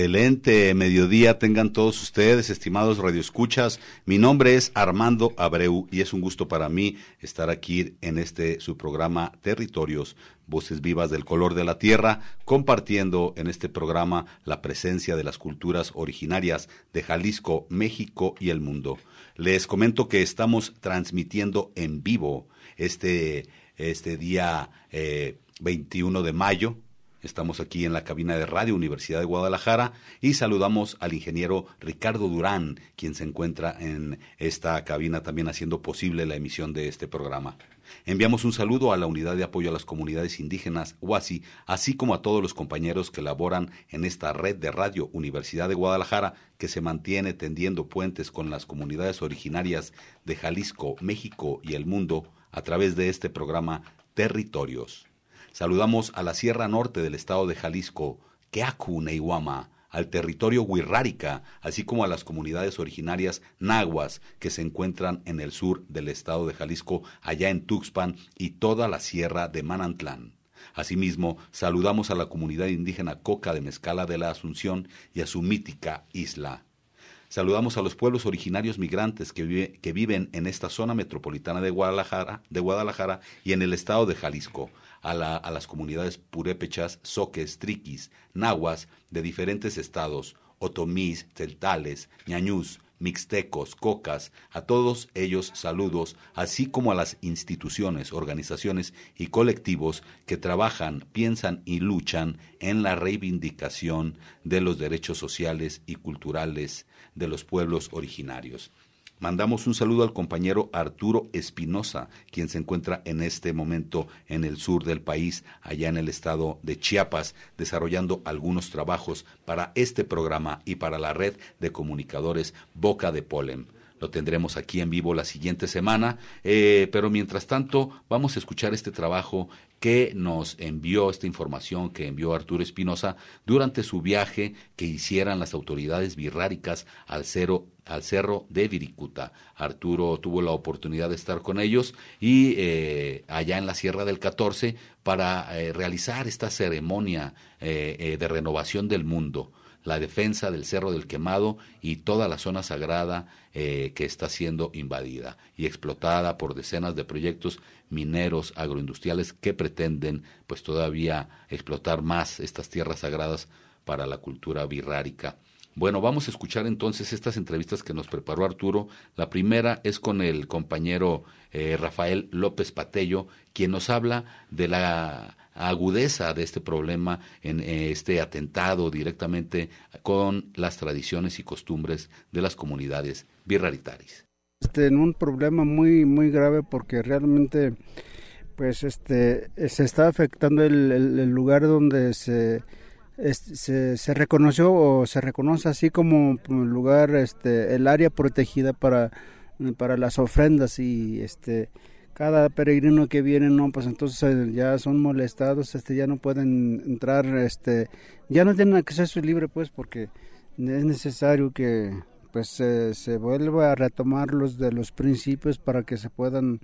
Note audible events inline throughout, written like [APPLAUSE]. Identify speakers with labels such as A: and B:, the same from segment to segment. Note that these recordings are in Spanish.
A: Excelente mediodía tengan todos ustedes, estimados radioescuchas. Mi nombre es Armando Abreu y es un gusto para mí estar aquí en este su programa Territorios, Voces Vivas del Color de la Tierra, compartiendo en este programa la presencia de las culturas originarias de Jalisco, México y el mundo. Les comento que estamos transmitiendo en vivo este, este día 21 eh, de mayo Estamos aquí en la cabina de Radio Universidad de Guadalajara y saludamos al ingeniero Ricardo Durán, quien se encuentra en esta cabina también haciendo posible la emisión de este programa. Enviamos un saludo a la Unidad de Apoyo a las Comunidades Indígenas, UASI, así como a todos los compañeros que laboran en esta red de Radio Universidad de Guadalajara, que se mantiene tendiendo puentes con las comunidades originarias de Jalisco, México y el mundo a través de este programa Territorios. Saludamos a la Sierra Norte del estado de Jalisco, Keaku Neiwama, al territorio Huirrárica, así como a las comunidades originarias nahuas que se encuentran en el sur del estado de Jalisco, allá en Tuxpan y toda la sierra de Manantlán. Asimismo, saludamos a la comunidad indígena Coca de Mezcala de la Asunción y a su mítica isla. Saludamos a los pueblos originarios migrantes que, que viven en esta zona metropolitana de Guadalajara, de Guadalajara y en el estado de Jalisco, a, las comunidades purépechas, soques, triquis, nahuas de diferentes estados, otomís, celtales, ñañús, mixtecos, cocas, a todos ellos saludos, así como a las instituciones, organizaciones y colectivos que trabajan, piensan y luchan en la reivindicación de los derechos sociales y culturales de los pueblos originarios. Mandamos un saludo al compañero Arturo Espinosa, quien se encuentra en este momento en el sur del país, allá en el estado de Chiapas, desarrollando algunos trabajos para este programa y para la red de comunicadores Boca de Polen. Lo tendremos aquí en vivo la siguiente semana, eh, pero mientras tanto vamos a escuchar este trabajo que nos envió esta información que envió Arturo Espinosa durante su viaje que hicieran las autoridades birráricas al, al cerro de Viricuta. Arturo tuvo la oportunidad de estar con ellos y eh, allá en la Sierra del 14 para eh, realizar esta ceremonia eh, de renovación del mundo la defensa del Cerro del Quemado y toda la zona sagrada que está siendo invadida y explotada por decenas de proyectos mineros agroindustriales que pretenden pues todavía explotar más estas tierras sagradas para la cultura birrárica. Bueno, vamos a escuchar entonces estas entrevistas que nos preparó Arturo. La primera es con el compañero eh, Rafael López Patello, quien nos habla de la agudeza de este problema en eh, este atentado directamente con las tradiciones y costumbres de las comunidades birraritarias
B: este, en un problema muy muy grave porque realmente pues este se está afectando el, lugar donde se, se, se reconoció o se reconoce así como lugar este el área protegida para para las ofrendas y este cada peregrino que viene no pues entonces ya son molestados este ya no pueden entrar este ya no tienen acceso libre pues porque es necesario que pues se, vuelve a retomar los de los principios para que se puedan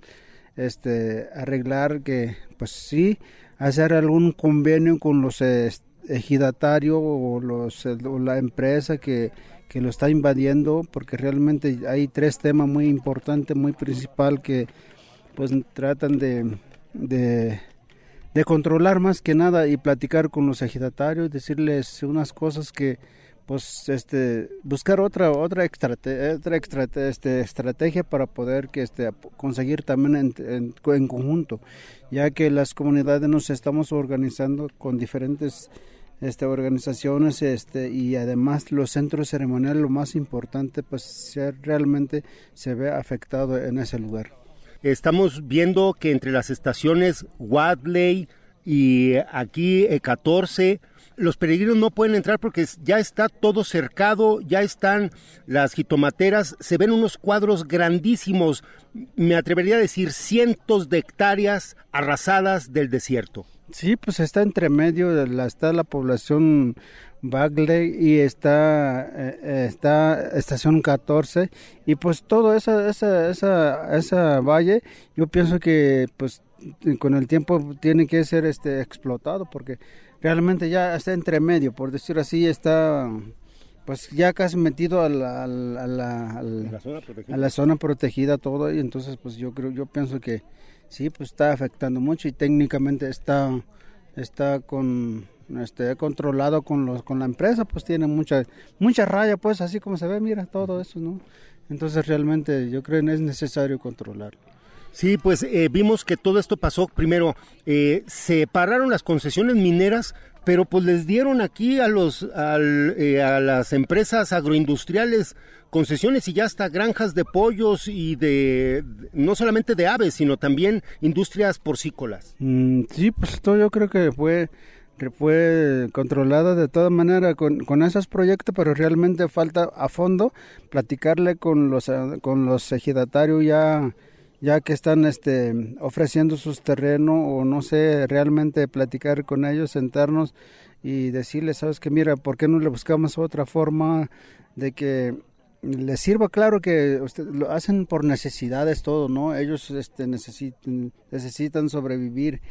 B: este arreglar que pues sí hacer algún convenio con los ejidatario o, los, la empresa que, que lo está invadiendo, porque realmente hay tres temas muy importantes, muy principal que pues tratan de, de, controlar más que nada y platicar con los ejidatarios, decirles unas cosas que pues este buscar otra otra otra este, estrategia para poder que este conseguir también en, conjunto ya que las comunidades nos estamos organizando con diferentes este, organizaciones este, y además los centros ceremoniales lo más importante pues realmente se ve afectado en ese lugar
C: estamos viendo que entre las estaciones Wadley y aquí 14 eh, los peregrinos no pueden entrar porque ya está todo cercado, ya están las jitomateras, se ven unos cuadros grandísimos, me atrevería a decir cientos de hectáreas arrasadas del desierto.
B: Sí, pues está entre medio, de está la población Bagley y está, eh, está estación 14 y pues todo esa, esa, esa, esa valle yo pienso que pues con el tiempo tiene que ser este explotado porque realmente ya está entre medio, por decir así, está pues ya casi metido a la, a la, a la, zona, protegida. todo y entonces pues yo creo yo pienso que sí pues está afectando mucho y técnicamente está está con este controlado con los con la empresa pues tiene mucha mucha raya pues así como se ve mira todo eso no entonces realmente yo creo que es necesario controlarlo
C: Sí, pues eh, vimos que todo esto pasó. Primero, eh, se pararon las concesiones mineras, pero pues les dieron aquí a los eh, a las empresas agroindustriales concesiones y ya hasta granjas de pollos y de no solamente de aves, sino también industrias porcícolas.
B: Mm, sí, pues esto yo creo que fue fue controlada de toda manera con, con, esos proyectos, pero realmente falta a fondo platicarle con los con los ejidatarios ya ya que están este, ofreciendo sus terrenos o no sé, realmente platicar con ellos, sentarnos y decirles, sabes que mira, ¿por qué no le buscamos otra forma de que les sirva? Claro que usted, lo hacen por necesidades todo, ¿no? Ellos este, necesitan, necesitan sobrevivir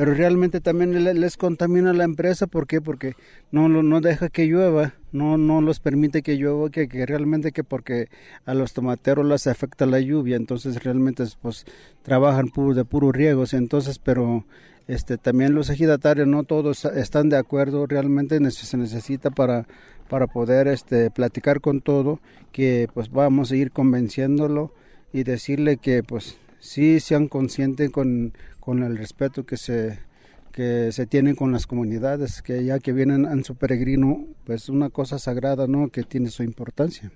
B: pero realmente también les contamina la empresa, ¿por qué? Porque no, no deja que llueva, no, no los permite que llueva, que, que realmente que porque a los tomateros les afecta la lluvia, entonces realmente pues trabajan de puro riegos, entonces, pero este también los ejidatarios no todos están de acuerdo, realmente se necesita para para poder este platicar con todo, que pues vamos a ir convenciéndolo y decirle que pues sí sean conscientes con con el respeto que se que se tiene con las comunidades, que ya que vienen en su peregrino, pues una cosa sagrada, ¿no? Que tiene su importancia.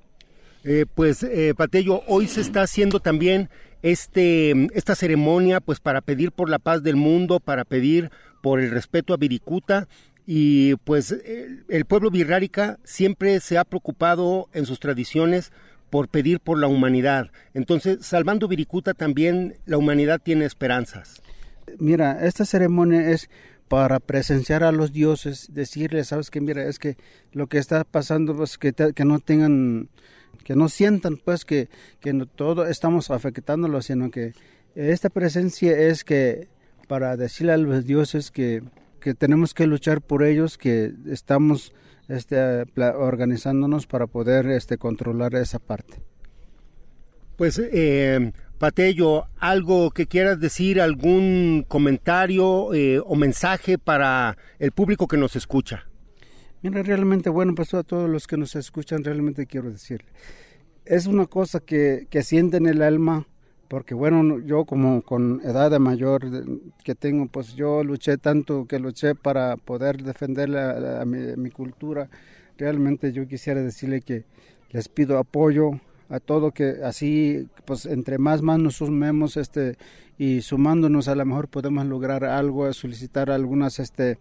C: Eh, pues, eh, Patello, hoy se está haciendo también este, esta ceremonia, pues, para pedir por la paz del mundo, para pedir por el respeto a Viricuta, y pues el, el pueblo birrárica siempre se ha preocupado en sus tradiciones por pedir por la humanidad. Entonces, salvando Viricuta también la humanidad tiene esperanzas.
B: Mira, esta ceremonia es para presenciar a los dioses, decirles, sabes que mira, es que lo que está pasando, pues que, que no tengan, que no sientan pues que, que no todo estamos afectándolo, sino que esta presencia es que para decirle a los dioses que, que tenemos que luchar por ellos, que estamos este, organizándonos para poder este, controlar esa parte.
C: Pues eh, Patello, algo que quieras decir, algún comentario eh, o mensaje para el público que nos escucha.
B: Mira, realmente, bueno, pues a todos los que nos escuchan, realmente quiero decirle, es una cosa que, que siente en el alma, porque bueno, yo como con edad de mayor que tengo, pues yo luché tanto que luché para poder defender mi, mi cultura. Realmente yo quisiera decirle que les pido apoyo, a todo que así pues entre más más nos sumemos este y sumándonos a lo mejor podemos lograr algo solicitar algunas este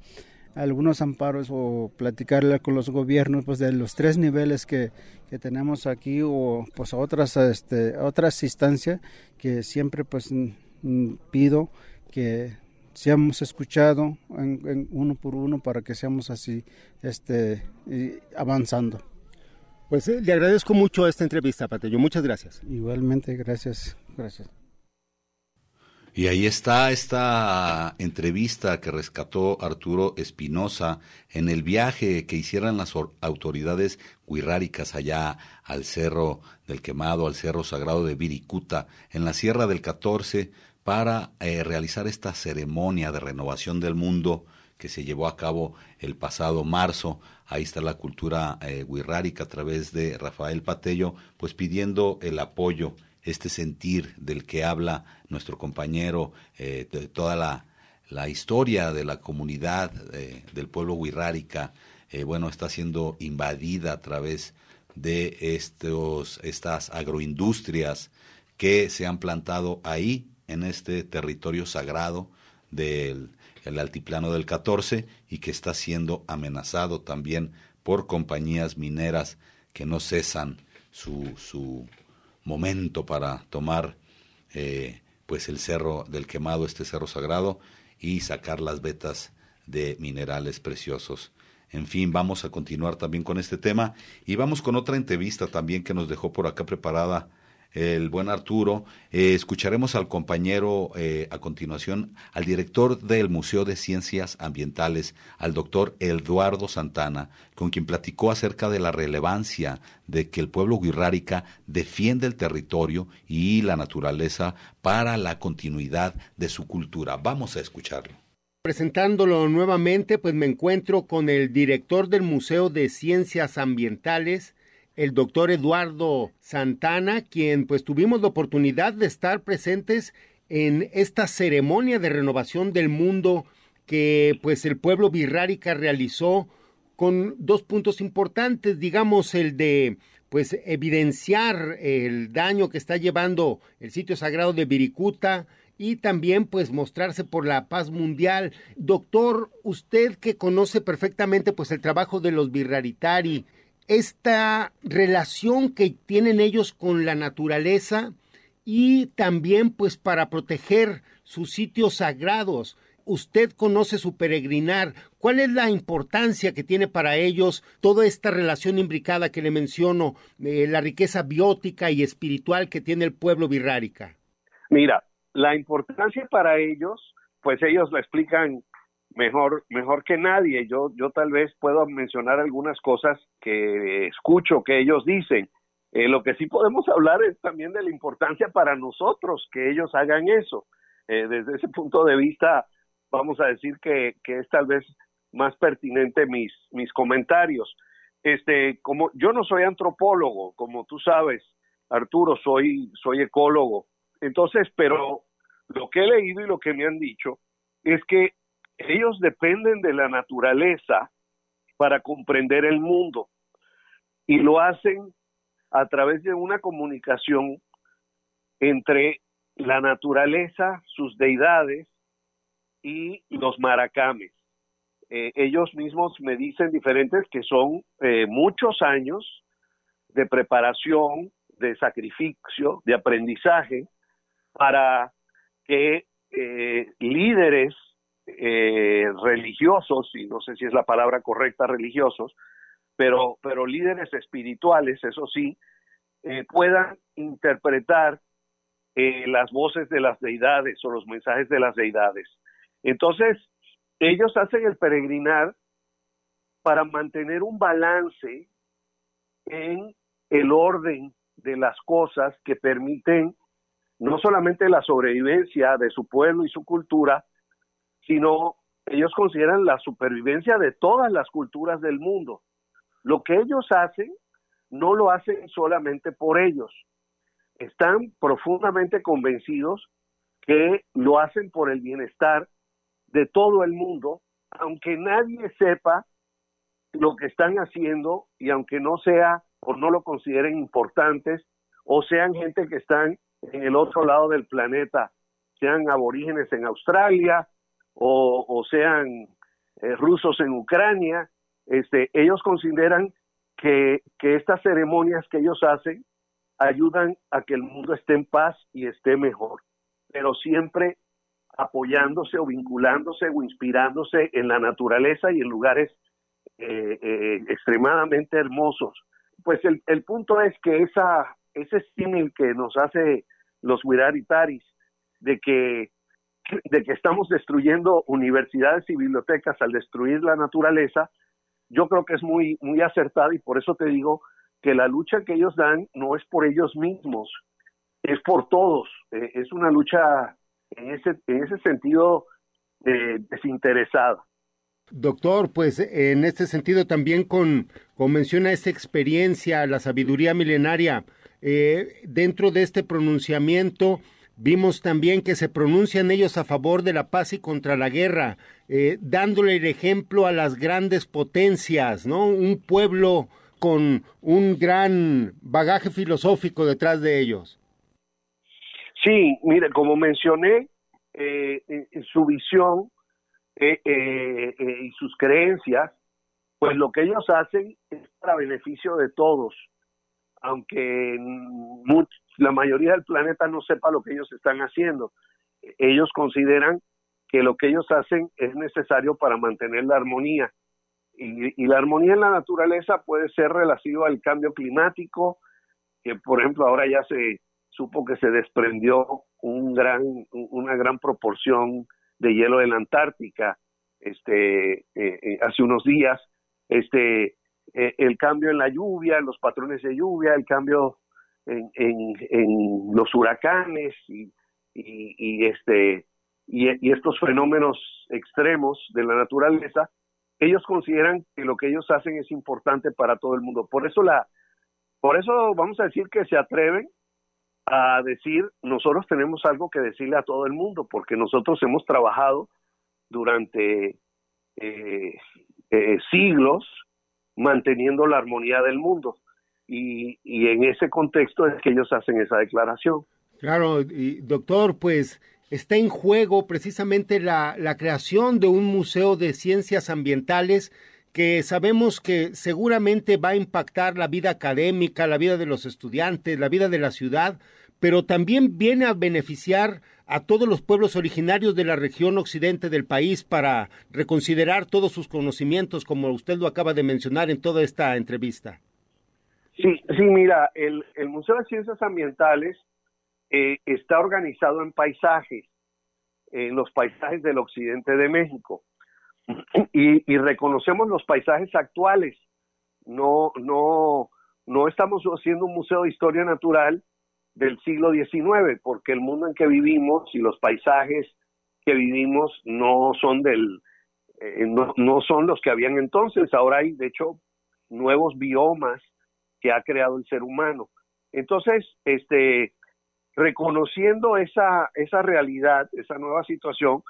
B: algunos amparos o platicarle con los gobiernos pues de los tres niveles que, que tenemos aquí o pues otras este otras instancias que siempre pues pido que seamos escuchados en, uno por uno para que seamos así este avanzando
C: pues eh, le agradezco mucho esta entrevista, Patello. Muchas gracias.
B: Igualmente, gracias. Gracias.
A: Y ahí está esta entrevista que rescató Arturo Espinosa en el viaje que hicieran las autoridades guirráricas allá al Cerro del Quemado, al Cerro Sagrado de Viricuta, en la Sierra del 14, para eh, realizar esta ceremonia de renovación del mundo que se llevó a cabo el pasado marzo. Ahí está la cultura eh, a través de Rafael Patello, pues pidiendo el apoyo, este sentir del que habla nuestro compañero, eh, de toda la, la, historia de la comunidad eh, del pueblo wixárika, eh, bueno, está siendo invadida a través de estos, estas agroindustrias que se han plantado ahí, en este territorio sagrado del el altiplano del 14 y que está siendo amenazado también por compañías mineras que no cesan su, su momento para tomar eh, pues el cerro del quemado, este cerro sagrado, y sacar las vetas de minerales preciosos. En fin, vamos a continuar también con este tema y vamos con otra entrevista también que nos dejó por acá preparada el buen Arturo. Eh, escucharemos al compañero eh, a continuación, al director del Museo de Ciencias Ambientales, al doctor Eduardo Santana, con quien platicó acerca de la relevancia de que el pueblo guirrárica defiende el territorio y la naturaleza para la continuidad de su cultura. Vamos a escucharlo.
C: Presentándolo nuevamente, pues me encuentro con el director del Museo de Ciencias Ambientales, el doctor Eduardo Santana, quien pues tuvimos la oportunidad de estar presentes en esta ceremonia de renovación del mundo que pues el pueblo birrárica realizó con dos puntos importantes, digamos el de pues evidenciar el daño que está llevando el sitio sagrado de Viricuta y también pues mostrarse por la paz mundial. Doctor, usted que conoce perfectamente pues el trabajo de los birraritari, esta relación que tienen ellos con la naturaleza y también pues para proteger sus sitios sagrados. Usted conoce su peregrinar. ¿Cuál es la importancia que tiene para ellos toda esta relación imbricada que le menciono, eh, la riqueza biótica y espiritual que tiene el pueblo birrárica?
D: Mira, la importancia para ellos, pues ellos lo explican mejor, mejor que nadie. Yo, yo tal vez puedo mencionar algunas cosas que escucho que ellos dicen. Eh, lo que sí podemos hablar es también de la importancia para nosotros que ellos hagan eso. Eh, desde ese punto de vista, vamos a decir que, que es tal vez más pertinente mis, mis comentarios. Este, como yo no soy antropólogo, como tú sabes, Arturo, soy, soy ecólogo. Entonces, pero lo que he leído y lo que me han dicho es que ellos dependen de la naturaleza para comprender el mundo y lo hacen a través de una comunicación entre la naturaleza, sus deidades y los maracames. Eh, ellos mismos me dicen diferentes que son eh, muchos años de preparación, de sacrificio, de aprendizaje para que eh, líderes eh, religiosos, y no sé si es la palabra correcta, religiosos, pero, pero líderes espirituales, eso sí, eh, puedan interpretar eh, las voces de las deidades o los mensajes de las deidades. Entonces, ellos hacen el peregrinar para mantener un balance en el orden de las cosas que permiten no solamente la sobrevivencia de su pueblo y su cultura, sino ellos consideran la supervivencia de todas las culturas del mundo. Lo que ellos hacen no lo hacen solamente por ellos, están profundamente convencidos que lo hacen por el bienestar de todo el mundo, aunque nadie sepa lo que están haciendo y aunque no sea o no lo consideren importantes o sean gente que están en el otro lado del planeta, sean aborígenes en Australia o, sean eh, rusos en Ucrania, este, ellos consideran que, que estas ceremonias que ellos hacen ayudan a que el mundo esté en paz y esté mejor, pero siempre apoyándose o vinculándose o inspirándose en la naturaleza y en lugares eh, eh, extremadamente hermosos. Pues el, el, punto es que esa, ese símil que nos hace los Wiraritaris de que de que estamos destruyendo universidades y bibliotecas al destruir la naturaleza, yo creo que es muy, muy acertada y por eso te digo que la lucha que ellos dan no es por ellos mismos, es por todos. Eh, es una lucha en ese, en ese sentido eh, desinteresada.
C: Doctor, pues en este sentido también con, con menciona esta experiencia, la sabiduría milenaria, eh, dentro de este pronunciamiento vimos también que se pronuncian ellos a favor de la paz y contra la guerra, eh, dándole el ejemplo a las grandes potencias, ¿no? Un pueblo con un gran bagaje filosófico detrás de ellos.
D: Sí, mire, como mencioné, eh, su visión eh, y sus creencias, pues lo que ellos hacen es para beneficio de todos, aunque la mayoría del planeta no sepa lo que ellos están haciendo. Ellos consideran que lo que ellos hacen es necesario para mantener la armonía. Y, la armonía en la naturaleza puede ser relativa al cambio climático, que por ejemplo ahora ya se supo que se desprendió un gran, una gran proporción de hielo de la Antártica este, eh, eh, hace unos días, este, eh, el cambio en la lluvia, en los patrones de lluvia, el cambio en, en, los huracanes y, y, este, y, estos fenómenos extremos de la naturaleza, ellos consideran que lo que ellos hacen es importante para todo el mundo. Por eso la, por eso vamos a decir que se atreven a decir, nosotros tenemos algo que decirle a todo el mundo, porque nosotros hemos trabajado durante eh, eh, siglos manteniendo la armonía del mundo. Y, y, en ese contexto es que ellos hacen esa declaración.
C: Claro, y doctor, pues está en juego precisamente la, la creación de un museo de ciencias ambientales que sabemos que seguramente va a impactar la vida académica, la vida de los estudiantes, la vida de la ciudad, pero también viene a beneficiar a todos los pueblos originarios de la región occidente del país para reconsiderar todos sus conocimientos, como usted lo acaba de mencionar en toda esta entrevista.
D: Sí, sí, mira, el, Museo de Ciencias Ambientales eh, está organizado en paisajes, en los paisajes del occidente de México [CLEARS THROAT] y, reconocemos los paisajes actuales. No, no, no estamos haciendo un museo de historia natural del siglo XIX, porque el mundo en que vivimos y los paisajes que vivimos no son del, eh, no, no son los que habían entonces. Ahora hay, de hecho, nuevos biomas que ha creado el ser humano. Entonces, este, reconociendo esa, esa realidad, esa nueva situación,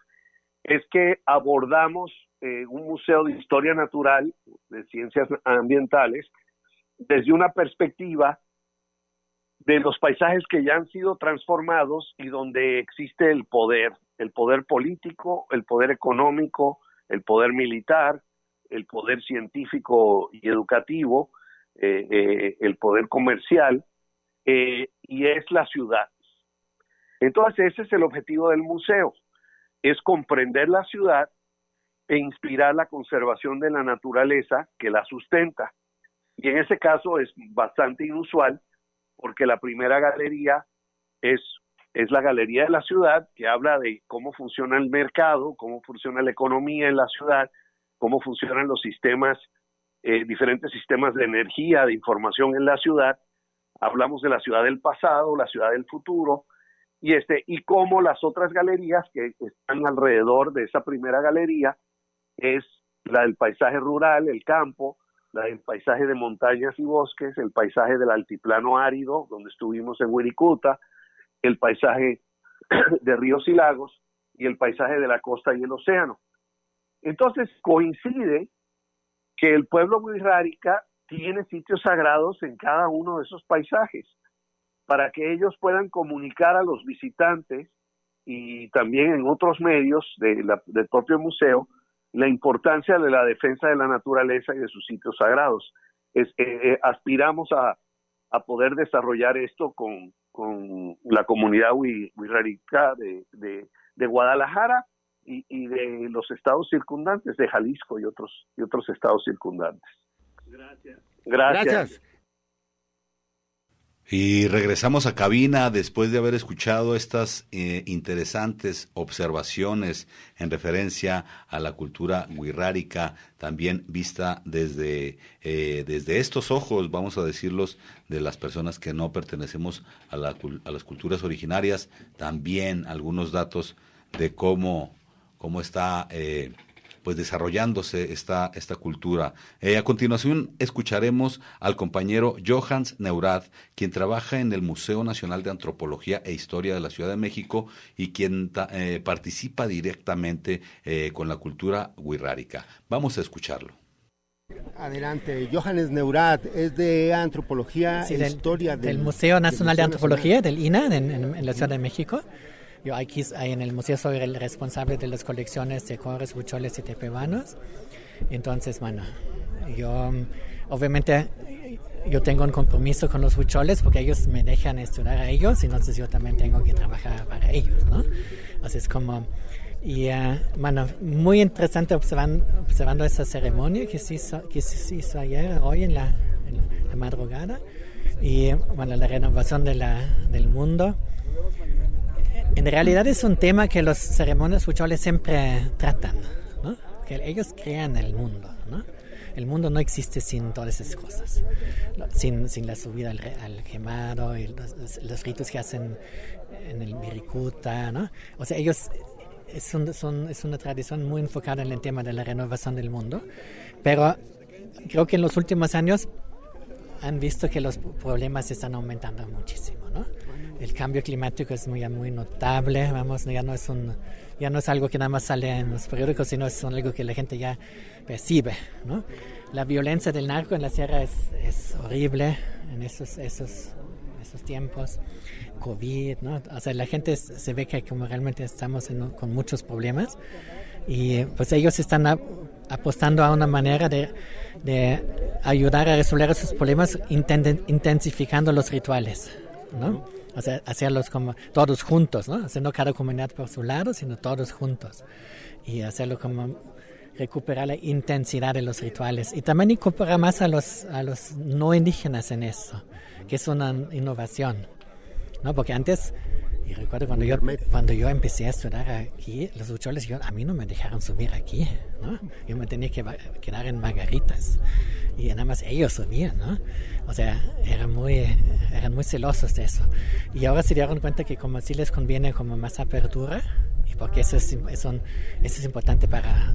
D: es que abordamos eh, un museo de historia natural, de ciencias ambientales, desde una perspectiva de los paisajes que ya han sido transformados y donde existe el poder, el poder político, el poder económico, el poder militar, el poder científico y educativo, eh, eh, el poder comercial, y es la ciudad. Entonces ese es el objetivo del museo, es comprender la ciudad e inspirar la conservación de la naturaleza que la sustenta. Y en ese caso es bastante inusual porque la primera galería es, es la galería de la ciudad que habla de cómo funciona el mercado, cómo funciona la economía en la ciudad, cómo funcionan los sistemas, eh, diferentes sistemas de energía, de información en la ciudad. Hablamos de la ciudad del pasado, la ciudad del futuro, y este y cómo las otras galerías que están alrededor de esa primera galería es la del paisaje rural, el campo, la del paisaje de montañas y bosques, el paisaje del altiplano árido, donde estuvimos en Wirikuta, el paisaje [CLEARS THROAT] de ríos y lagos y el paisaje de la costa y el océano. Entonces coincide que el pueblo wixárika tiene sitios sagrados en cada uno de esos paisajes para que ellos puedan comunicar a los visitantes y también en otros medios de del propio museo la importancia de la defensa de la naturaleza y de sus sitios sagrados. Eh, eh, aspiramos a, poder desarrollar esto con, la comunidad wixárika de, de, Guadalajara y, y, de los estados circundantes, de Jalisco y otros, y otros estados circundantes.
C: Gracias. Gracias.
A: Y regresamos a cabina después de haber escuchado estas eh, interesantes observaciones en referencia a la cultura guirrárica, también vista desde, eh, desde estos ojos, vamos a decirlos, de las personas que no pertenecemos a, la, a las culturas originarias, también algunos datos de cómo, cómo está eh, pues desarrollándose esta, esta cultura. Eh, a continuación escucharemos al compañero Johans Neurath, quien trabaja en el Museo Nacional de Antropología e Historia de la Ciudad de México y quien eh, participa directamente eh, con la cultura wixárika. Vamos a escucharlo.
C: Adelante, Johannes Neurath es de Antropología e Historia
E: del, Museo Nacional de Antropología, del INA, en la Ciudad de México. Yo aquí en el museo soy el responsable de las colecciones de cores, bucholes y tepebanos. Entonces, bueno, yo obviamente yo tengo un compromiso con los huicholes porque ellos me dejan estudiar a ellos, entonces yo también tengo que trabajar para ellos, ¿no? Así es como... Y uh, bueno, muy interesante observando, observando esa ceremonia que se hizo, que se hizo ayer, hoy en la, madrugada. Y bueno, la renovación del mundo. En realidad es un tema que los ceremonias rituales siempre tratan, ¿no? que ellos crean el mundo. ¿no? El mundo no existe sin todas esas cosas, sin, sin la subida al, al quemado, y los, ritos que hacen en el Virikuta. ¿no? O sea, ellos es, un, son, es una tradición muy enfocada en el tema de la renovación del mundo, pero creo que en los últimos años han visto que los problemas están aumentando muchísimo. ¿no? El cambio climático es muy, muy notable, vamos, ya no es un, ya no es algo que nada más sale en los periódicos, sino es algo que la gente ya percibe, ¿no? La violencia del narco en la sierra es, es horrible en esos, esos, esos tiempos. COVID, ¿no? O sea, la gente se ve que como realmente estamos con muchos problemas y pues ellos están apostando a una manera de, de ayudar a resolver esos problemas intensificando los rituales, ¿no? O sea, hacerlos como todos juntos, ¿no? O no cada comunidad por su lado, sino todos juntos. Y hacerlo como recuperar la intensidad de los rituales. Y también incorporar más a los, a los no indígenas en eso, que es una innovación. ¿no? Porque antes y recuerdo cuando yo, cuando yo empecé a estudiar aquí, los ucholes, yo, a mí no me dejaron subir aquí, ¿no? Yo me tenía que quedar en Margaritas y nada más ellos subían, ¿no? O sea, eran muy, eran muy celosos de eso. Y ahora se dieron cuenta que como así les conviene como más apertura, y porque eso es, eso, eso es importante para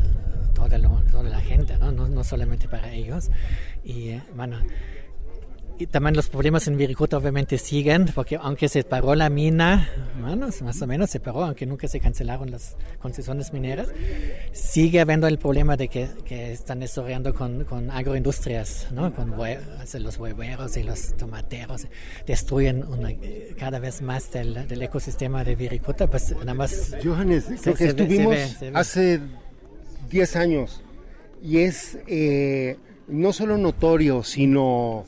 E: toda, toda la gente, ¿no? ¿no? No solamente para ellos. Y eh, bueno y también los problemas en Viricuta obviamente siguen, porque aunque se paró la mina, bueno, más o menos se paró, aunque nunca se cancelaron las concesiones mineras, sigue habiendo el problema de que, que están desarrollando con, con agroindustrias, ¿no? con los hueveros y los tomateros, destruyen cada vez más del, del, ecosistema de Viricuta, pues nada más...
C: Johannes, creo que estuvimos hace 10 años y es eh, no solo notorio, sino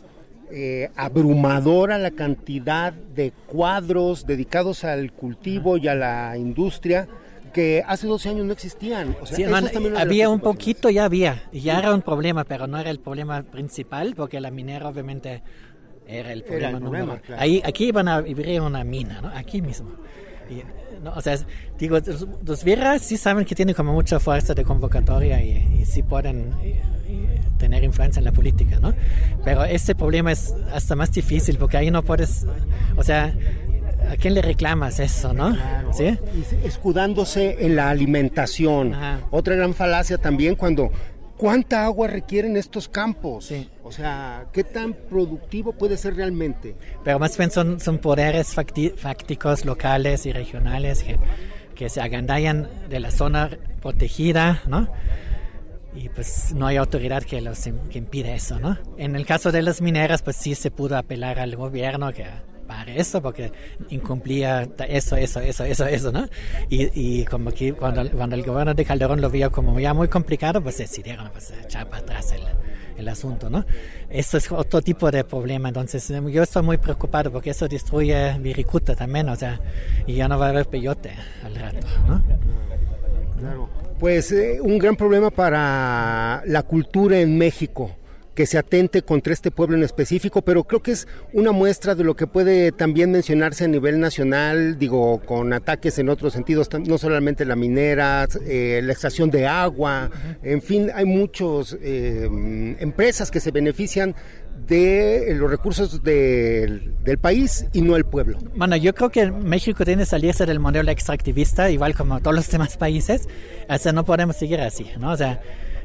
C: eh, abrumadora la cantidad de cuadros dedicados al cultivo y a la industria que hace 12 años no existían.
E: había un poquito, ya había, ya era un problema, pero no era el problema principal, porque la minera obviamente era el problema. Ahí, aquí iban a vivir una mina, ¿no? aquí mismo. No, o sea, digo, los, los sí saben que tienen como mucha fuerza de convocatoria y, y sí pueden tener influencia en la política, ¿no? Pero este problema es hasta más difícil porque ahí no puedes, o sea, ¿a quién le reclamas eso, no? ¿Sí?
C: Escudándose en la alimentación. Otra gran falacia también cuando ¿Cuánta agua requieren estos campos? Sí. O sea, ¿qué tan productivo puede ser realmente?
E: Pero más bien son, son poderes fácticos locales y regionales que, que se agandallan de la zona protegida, ¿no? y pues no hay autoridad que los que impide eso, ¿no? En el caso de las mineras, pues sí se pudo apelar al gobierno que para eso, porque incumplía eso, eso, eso, eso, eso, ¿no? Y, y como que cuando, cuando el gobierno de Calderón lo vio como ya muy complicado, pues decidieron pues, echar para atrás el, el asunto, ¿no? Eso es otro tipo de problema, entonces yo estoy muy preocupado porque eso destruye Viricuta también, o sea, y ya no va a haber peyote al rato, ¿no?
C: Claro pues eh, un gran problema para la cultura en México, que se atente contra este pueblo en específico, pero creo que es una muestra de lo que puede también mencionarse a nivel nacional, digo, con ataques en otros sentidos, no solamente la minera, eh, la extracción de agua, en fin, hay muchas eh, empresas que se benefician de los recursos del país y no el pueblo.
E: Bueno, yo creo que México tiene que salirse del modelo extractivista, igual como todos los demás países. O sea, no podemos seguir así, ¿no? O sea,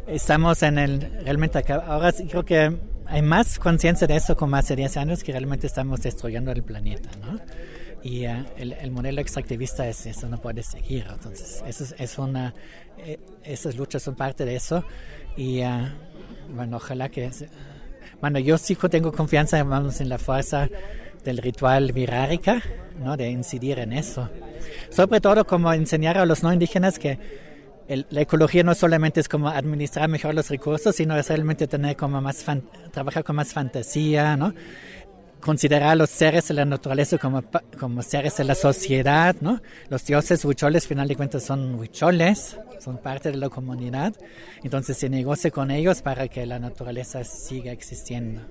E: estamos en el, realmente acá, ahora creo que hay más conciencia de eso como hace 10 años que realmente estamos destruyendo el planeta, ¿no? Y uh, el, el, modelo extractivista es eso no puede seguir, entonces eso es, es una, eh, esas luchas son parte de eso y uh, bueno, ojalá que, bueno, yo sí tengo confianza vamos, en la fuerza del ritual virárica, ¿no? De incidir en eso. Sobre todo como enseñar a los no indígenas que la ecología no solamente es como administrar mejor los recursos, sino es realmente tener como más trabajar con más fantasía, ¿no? Considerar a los seres de la naturaleza como, como seres de la sociedad, ¿no? Los dioses huicholes, final de cuentas, son huicholes, son parte de la comunidad. Entonces se negocia con ellos para que la naturaleza siga existiendo.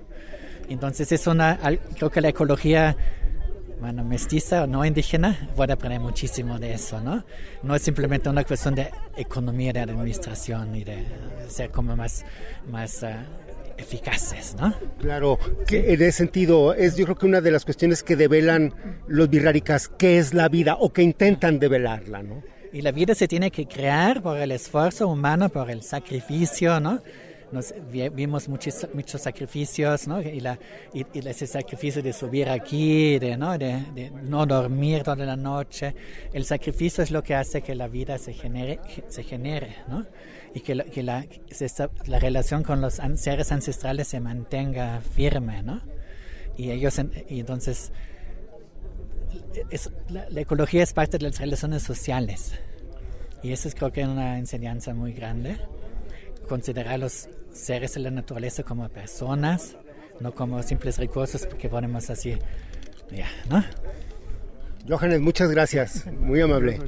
E: Entonces es una, creo que la ecología bueno, mestiza o no indígena, voy a aprender muchísimo de eso, ¿no? No es simplemente una cuestión de economía, de administración y de ser como más, más uh, eficaces, ¿no?
C: Claro, que en ese sentido es yo creo que una de las cuestiones que develan los birráricas, qué es la vida o que intentan develarla, ¿no?
E: Y la vida se tiene que crear por el esfuerzo humano, por el sacrificio, ¿no? Nos vimos muchos, muchos sacrificios, ¿no? Y, la, y, ese sacrificio de subir aquí, de ¿no? De, no dormir toda la noche, el sacrificio es lo que hace que la vida se genere, se genere ¿no? Y que, la, que la, la relación con los seres ancestrales se mantenga firme, ¿no? Y ellos, y entonces, es, la, la, ecología es parte de las relaciones sociales. Y eso es creo que una enseñanza muy grande considerar a los seres de la naturaleza como personas, no como simples recursos que ponemos así, ya, ¿no?
C: Johannes, muchas gracias, muy amable.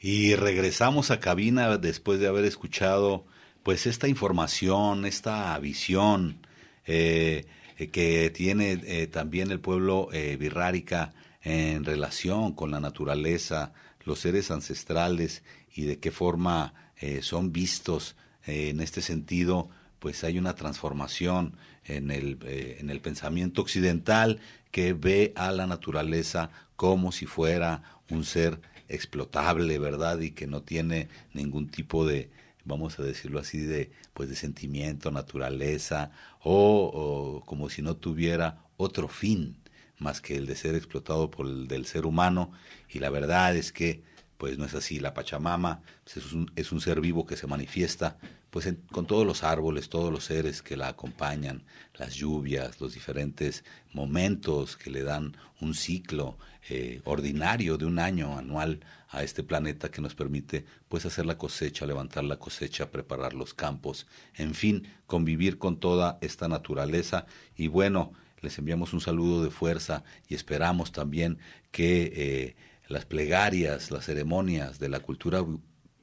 A: Y regresamos a cabina después de haber escuchado pues esta información, esta visión eh, que tiene eh, también el pueblo eh, birrárica en relación con la naturaleza, los seres ancestrales y de qué forma eh, son vistos eh, en este sentido, pues hay una transformación en el, eh, en el pensamiento occidental que ve a la naturaleza como si fuera un ser explotable, ¿verdad? Y que no tiene ningún tipo de, vamos a decirlo así, de, pues de sentimiento, naturaleza, o, o como si no tuviera otro fin más que el de ser explotado por el del ser humano. Y la verdad es que pues no es así. La Pachamama pues, es, un, es, un, ser vivo que se manifiesta pues con todos los árboles, todos los seres que la acompañan, las lluvias, los diferentes momentos que le dan un ciclo eh, ordinario de un año anual a este planeta que nos permite pues hacer la cosecha, levantar la cosecha, preparar los campos, en fin, convivir con toda esta naturaleza y bueno, les enviamos un saludo de fuerza y esperamos también que eh, las plegarias, las ceremonias de la cultura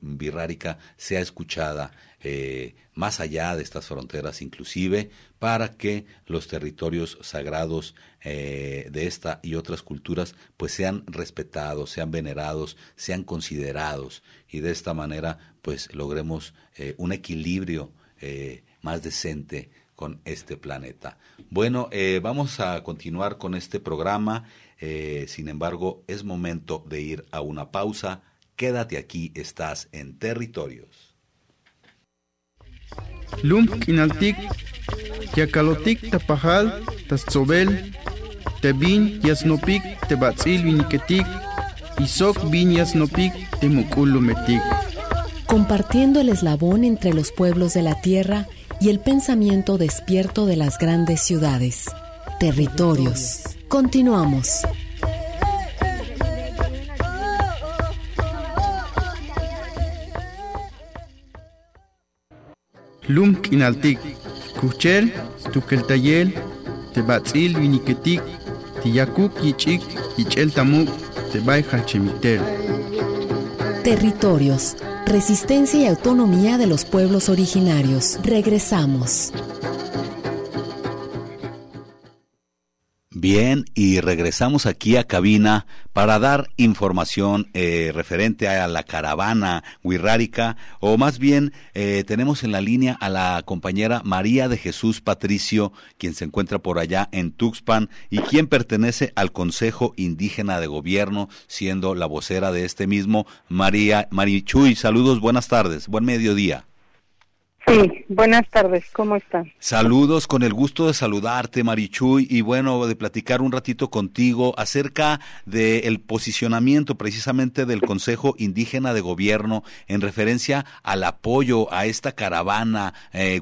A: birrárica sea escuchada eh, más allá de estas fronteras inclusive para que los territorios sagrados eh, de esta y otras culturas pues sean respetados, sean venerados, sean considerados. Y de esta manera pues logremos un equilibrio más decente con este planeta. Bueno, vamos a continuar con este programa eh, sin embargo, es momento de ir a una pausa. Quédate aquí, estás en territorios.
F: Lump kinaltik, yakalotik tapajal, tatzobel, tebin yasnopik, tebatzil viniketik, isok bin yasnopik, temukulumetik.
G: Compartiendo el eslabón entre los pueblos de la tierra y el pensamiento despierto de las grandes ciudades. Territorios. Continuamos.
F: Lum kinaltik, kuchel, tukeltayel, tebatzil viniketik, tiyakuk yichik, yichel tamuk, tebay.
G: Territorios, Resistencia y autonomía de los pueblos originarios. Regresamos.
A: Bien, y regresamos aquí a cabina para dar información eh, referente a la caravana Huirrárica, o más bien eh, tenemos en la línea a la compañera María de Jesús Patricio, quien se encuentra por allá en Tuxpan y quien pertenece al Consejo Indígena de Gobierno, siendo la vocera de este mismo. María Marichuy, saludos, buenas tardes, buen mediodía.
H: Sí, buenas tardes, ¿cómo están?
A: Saludos, con el gusto de saludarte, Marichuy, y bueno, de platicar un ratito contigo acerca del posicionamiento precisamente del Consejo Indígena de Gobierno en referencia al apoyo a esta caravana eh,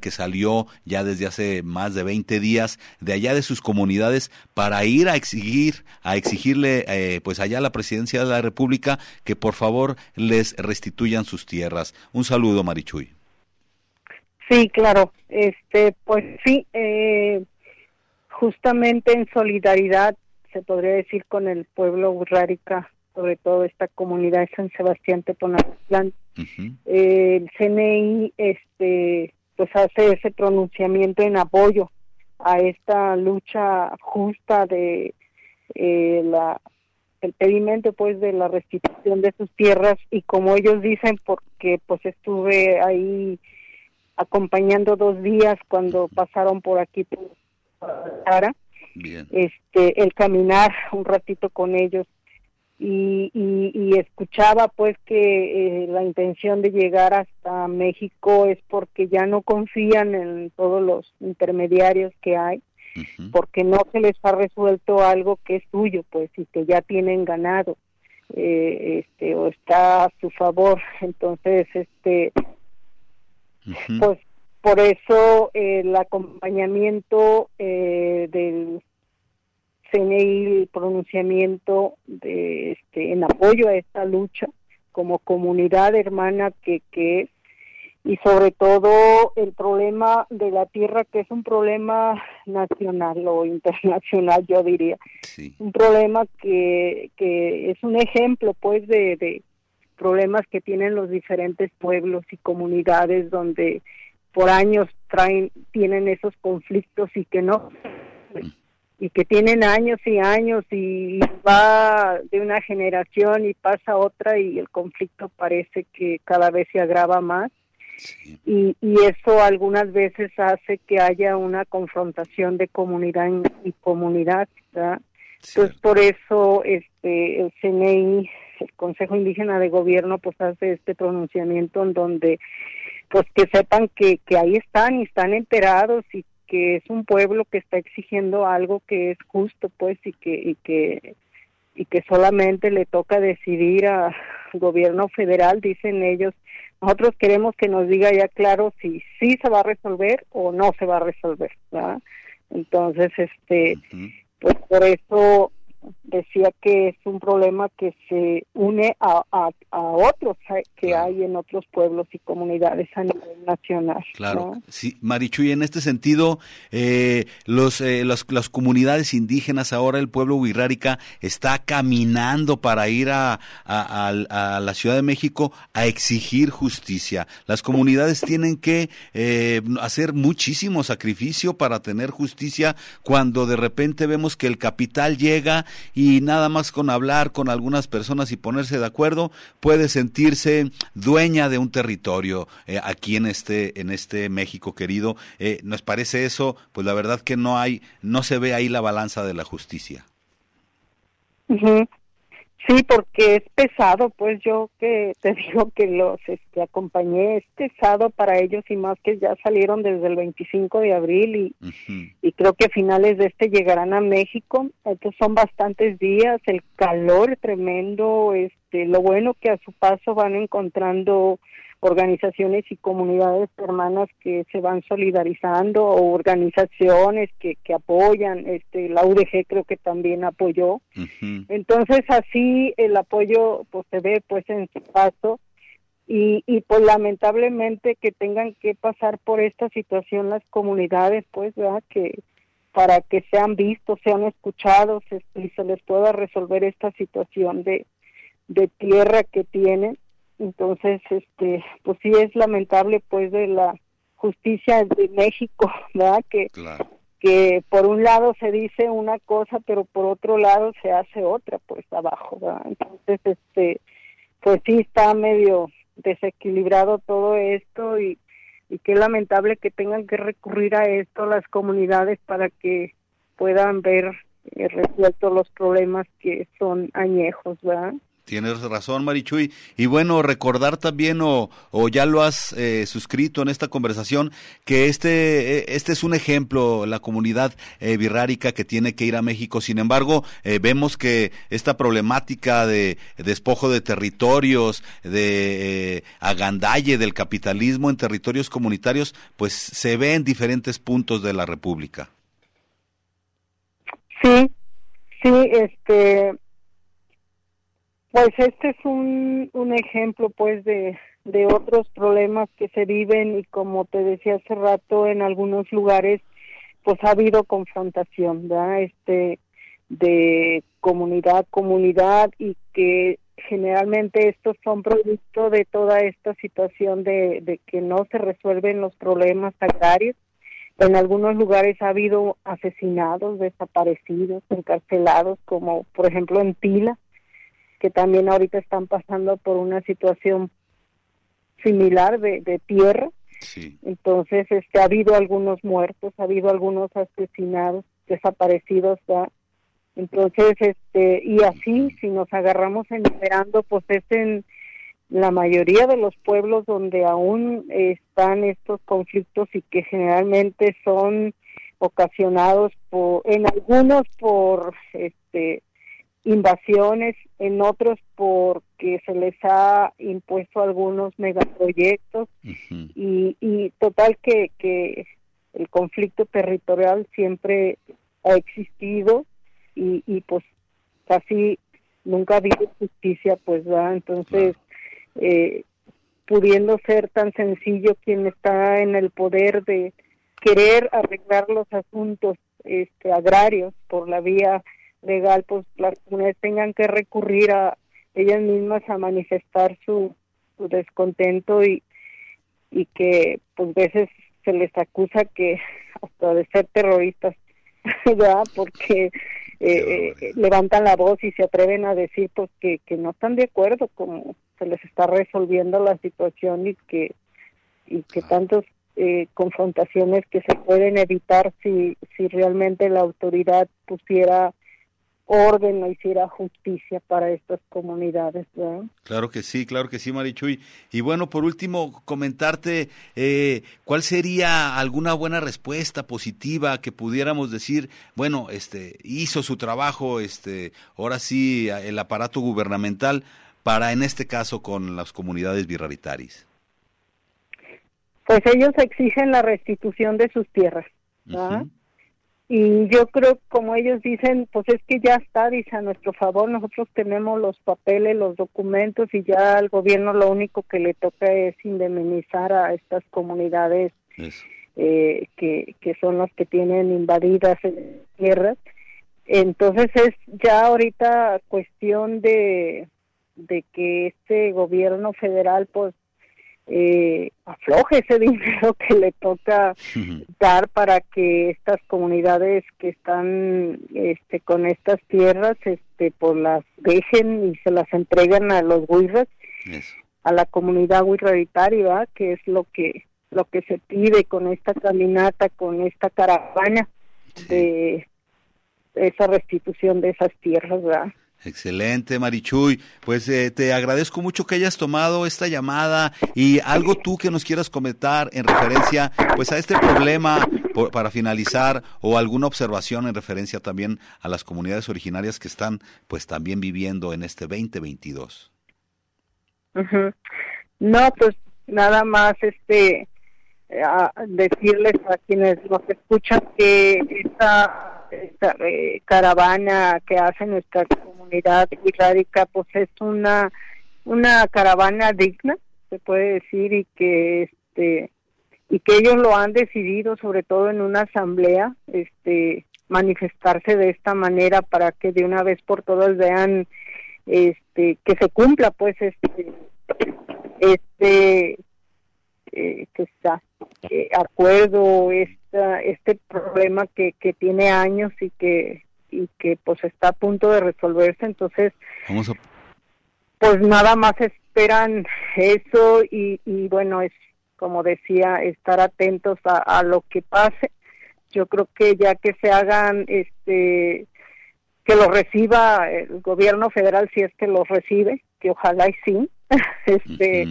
A: que salió ya desde hace más de 20 días de allá de sus comunidades para ir a exigir, a exigirle eh, pues allá a la presidencia de la República que por favor les restituyan sus tierras. Un saludo, Marichuy.
H: Sí, claro. Este, pues sí, eh, justamente en solidaridad, se podría decir, con el pueblo urrárica, sobre todo esta comunidad de San Sebastián Teponatlán, eh, el CNI, este, pues hace ese pronunciamiento en apoyo a esta lucha justa de eh, la el pedimento pues de la restitución de sus tierras. Y como ellos dicen porque pues estuve ahí acompañando dos días cuando pasaron por aquí por este el caminar un ratito con ellos. Y, y, escuchaba pues que eh, la intención de llegar hasta México es porque ya no confían en todos los intermediarios que hay porque no se les ha resuelto algo que es suyo pues y que ya tienen ganado eh, este o está a su favor. Entonces este pues por eso el acompañamiento eh, del CNI, el pronunciamiento de este en apoyo a esta lucha como comunidad hermana que, que es y sobre todo el problema de la tierra que es un problema nacional o internacional yo diría. Un problema que, que es un ejemplo pues de, de problemas que tienen los diferentes pueblos y comunidades donde por años traen tienen esos conflictos y que no y que tienen años y años y va de una generación y pasa otra y el conflicto parece que cada vez se agrava más. Y, y eso algunas veces hace que haya una confrontación de comunidad y comunidad entonces por eso este el CNI el Consejo Indígena de Gobierno pues hace este pronunciamiento en donde pues que sepan que, que ahí están y están enterados y que es un pueblo que está exigiendo algo que es justo pues y que y que y que solamente le toca decidir al gobierno federal dicen ellos nosotros queremos que nos diga ya claro si sí se va a resolver o no se va a resolver ¿verdad? entonces este pues por eso decía que es un problema que se une a, a, otros que hay en otros pueblos y comunidades a nivel nacional.
A: Claro, sí, Marichuy, en este sentido, eh, los, eh, las, comunidades indígenas, ahora el pueblo huirrárica está caminando para ir a, a, la Ciudad de México a exigir justicia. Las comunidades tienen que eh, hacer muchísimo sacrificio para tener justicia cuando de repente vemos que el capital llega y nada más con hablar con algunas personas y ponerse de acuerdo puede sentirse dueña de un territorio eh, aquí en este en este México querido. Eh, nos parece eso pues la verdad que no hay no se ve ahí la balanza de la justicia
H: Sí, porque es pesado, pues yo que te [LAUGHS] digo que los este, acompañé, es pesado para ellos y más que ya salieron desde el 25 de abril y, y creo que a finales de este llegarán a México, entonces son bastantes días, el calor tremendo, este, lo bueno que a su paso van encontrando organizaciones y comunidades hermanas que se van solidarizando o organizaciones que, que apoyan, este, la UDG creo que también apoyó. Entonces así el apoyo pues se ve pues en su paso y, y pues lamentablemente que tengan que pasar por esta situación las comunidades pues ¿verdad? que para que sean vistos, sean escuchados este, y se les pueda resolver esta situación de, de tierra que tienen Entonces, este, pues sí es lamentable pues de la justicia de México, [LAUGHS] ¿verdad? Que que por un lado se dice una cosa, pero por otro lado se hace otra pues abajo, ¿verdad? Entonces, este pues sí está medio desequilibrado todo esto y y qué lamentable que tengan que recurrir a esto las comunidades para que puedan ver eh, resueltos los problemas que son añejos, ¿verdad?
A: Tienes razón, Marichuy. Y bueno, recordar también, o, ya lo has eh, suscrito en esta conversación, que este, eh, este es un ejemplo, la comunidad eh, birrárica que tiene que ir a México. Sin embargo, vemos que esta problemática de, despojo de territorios, de agandalle del capitalismo en territorios comunitarios, pues se ve en diferentes puntos de la República.
H: Sí, sí, este pues este es un, un ejemplo pues de, de otros problemas que se viven y como te decía hace rato en algunos lugares pues ha habido confrontación, ¿verdad? Este de comunidad comunidad y que generalmente estos son producto de toda esta situación de, de que no se resuelven los problemas agrarios. En algunos lugares ha habido asesinados, desaparecidos, encarcelados, como por ejemplo en Tila, que también ahorita están pasando por una situación similar de, tierra. Entonces, este, ha habido algunos muertos, ha habido algunos asesinados, desaparecidos, Entonces, este, y así, si nos agarramos enumerando, pues es en la mayoría de los pueblos donde aún están estos conflictos y que generalmente son ocasionados por, en algunos por, este, invasiones, en otros porque se les ha impuesto algunos megaproyectos y, y total que, que el conflicto territorial siempre ha existido y, y pues casi nunca ha habido justicia, pues va, entonces eh, pudiendo ser tan sencillo quien está en el poder de querer arreglar los asuntos este, agrarios por la vía legal, pues las comunidades tengan que recurrir a ellas mismas a manifestar su, su descontento y, y que pues veces se les acusa que [LAUGHS] hasta de ser terroristas, [LAUGHS] ¿verdad? Porque eh, eh, levantan la voz y se atreven a decir pues que, que no están de acuerdo como se les está resolviendo la situación y que y que tantas eh, confrontaciones que se pueden evitar si si realmente la autoridad pusiera orden no hiciera justicia para estas comunidades.
A: Claro que sí, claro que sí, Marichuy. Y bueno, por último, comentarte eh, cuál sería alguna buena respuesta positiva que pudiéramos decir, bueno, este hizo su trabajo, este, ahora sí el aparato gubernamental para en este caso con las comunidades birraritaris.
H: Pues ellos exigen la restitución de sus tierras. Y yo creo, como ellos dicen, pues es que ya está, dice a nuestro favor, nosotros tenemos los papeles, los documentos y ya al gobierno lo único que le toca es indemnizar a estas comunidades eh, que, que son las que tienen invadidas tierras. Entonces es ya ahorita cuestión de, de que este gobierno federal pues eh, afloje ese [LAUGHS] dinero que le toca dar para que estas comunidades que están este, con estas tierras este pues las dejen y se las entreguen a los huirras a la comunidad huirraditaria que es lo que lo que se pide con esta caminata con esta caravana de esa restitución de esas tierras ¿verdad?
A: Excelente, Marichuy. Pues eh, te agradezco mucho que hayas tomado esta llamada y algo tú que nos quieras comentar en referencia pues a este problema para finalizar o alguna observación en referencia también a las comunidades originarias que están pues también viviendo en este 2022.
H: No, pues nada más este decirles a quienes nos escuchan que esta, esta eh, caravana que hace nuestra comunidad pues es una una caravana digna se puede decir y que este y que ellos lo han decidido sobre todo en una asamblea este manifestarse de esta manera para que de una vez por todas vean este que se cumpla pues este este eh, está acuerdo esta, este problema que, que tiene años y que y que pues está a punto de resolverse entonces pues nada más esperan eso y, y bueno es como decía estar atentos a, a lo que pase yo creo que ya que se hagan este que lo reciba el gobierno federal si es que los recibe que ojalá y sí [LAUGHS] este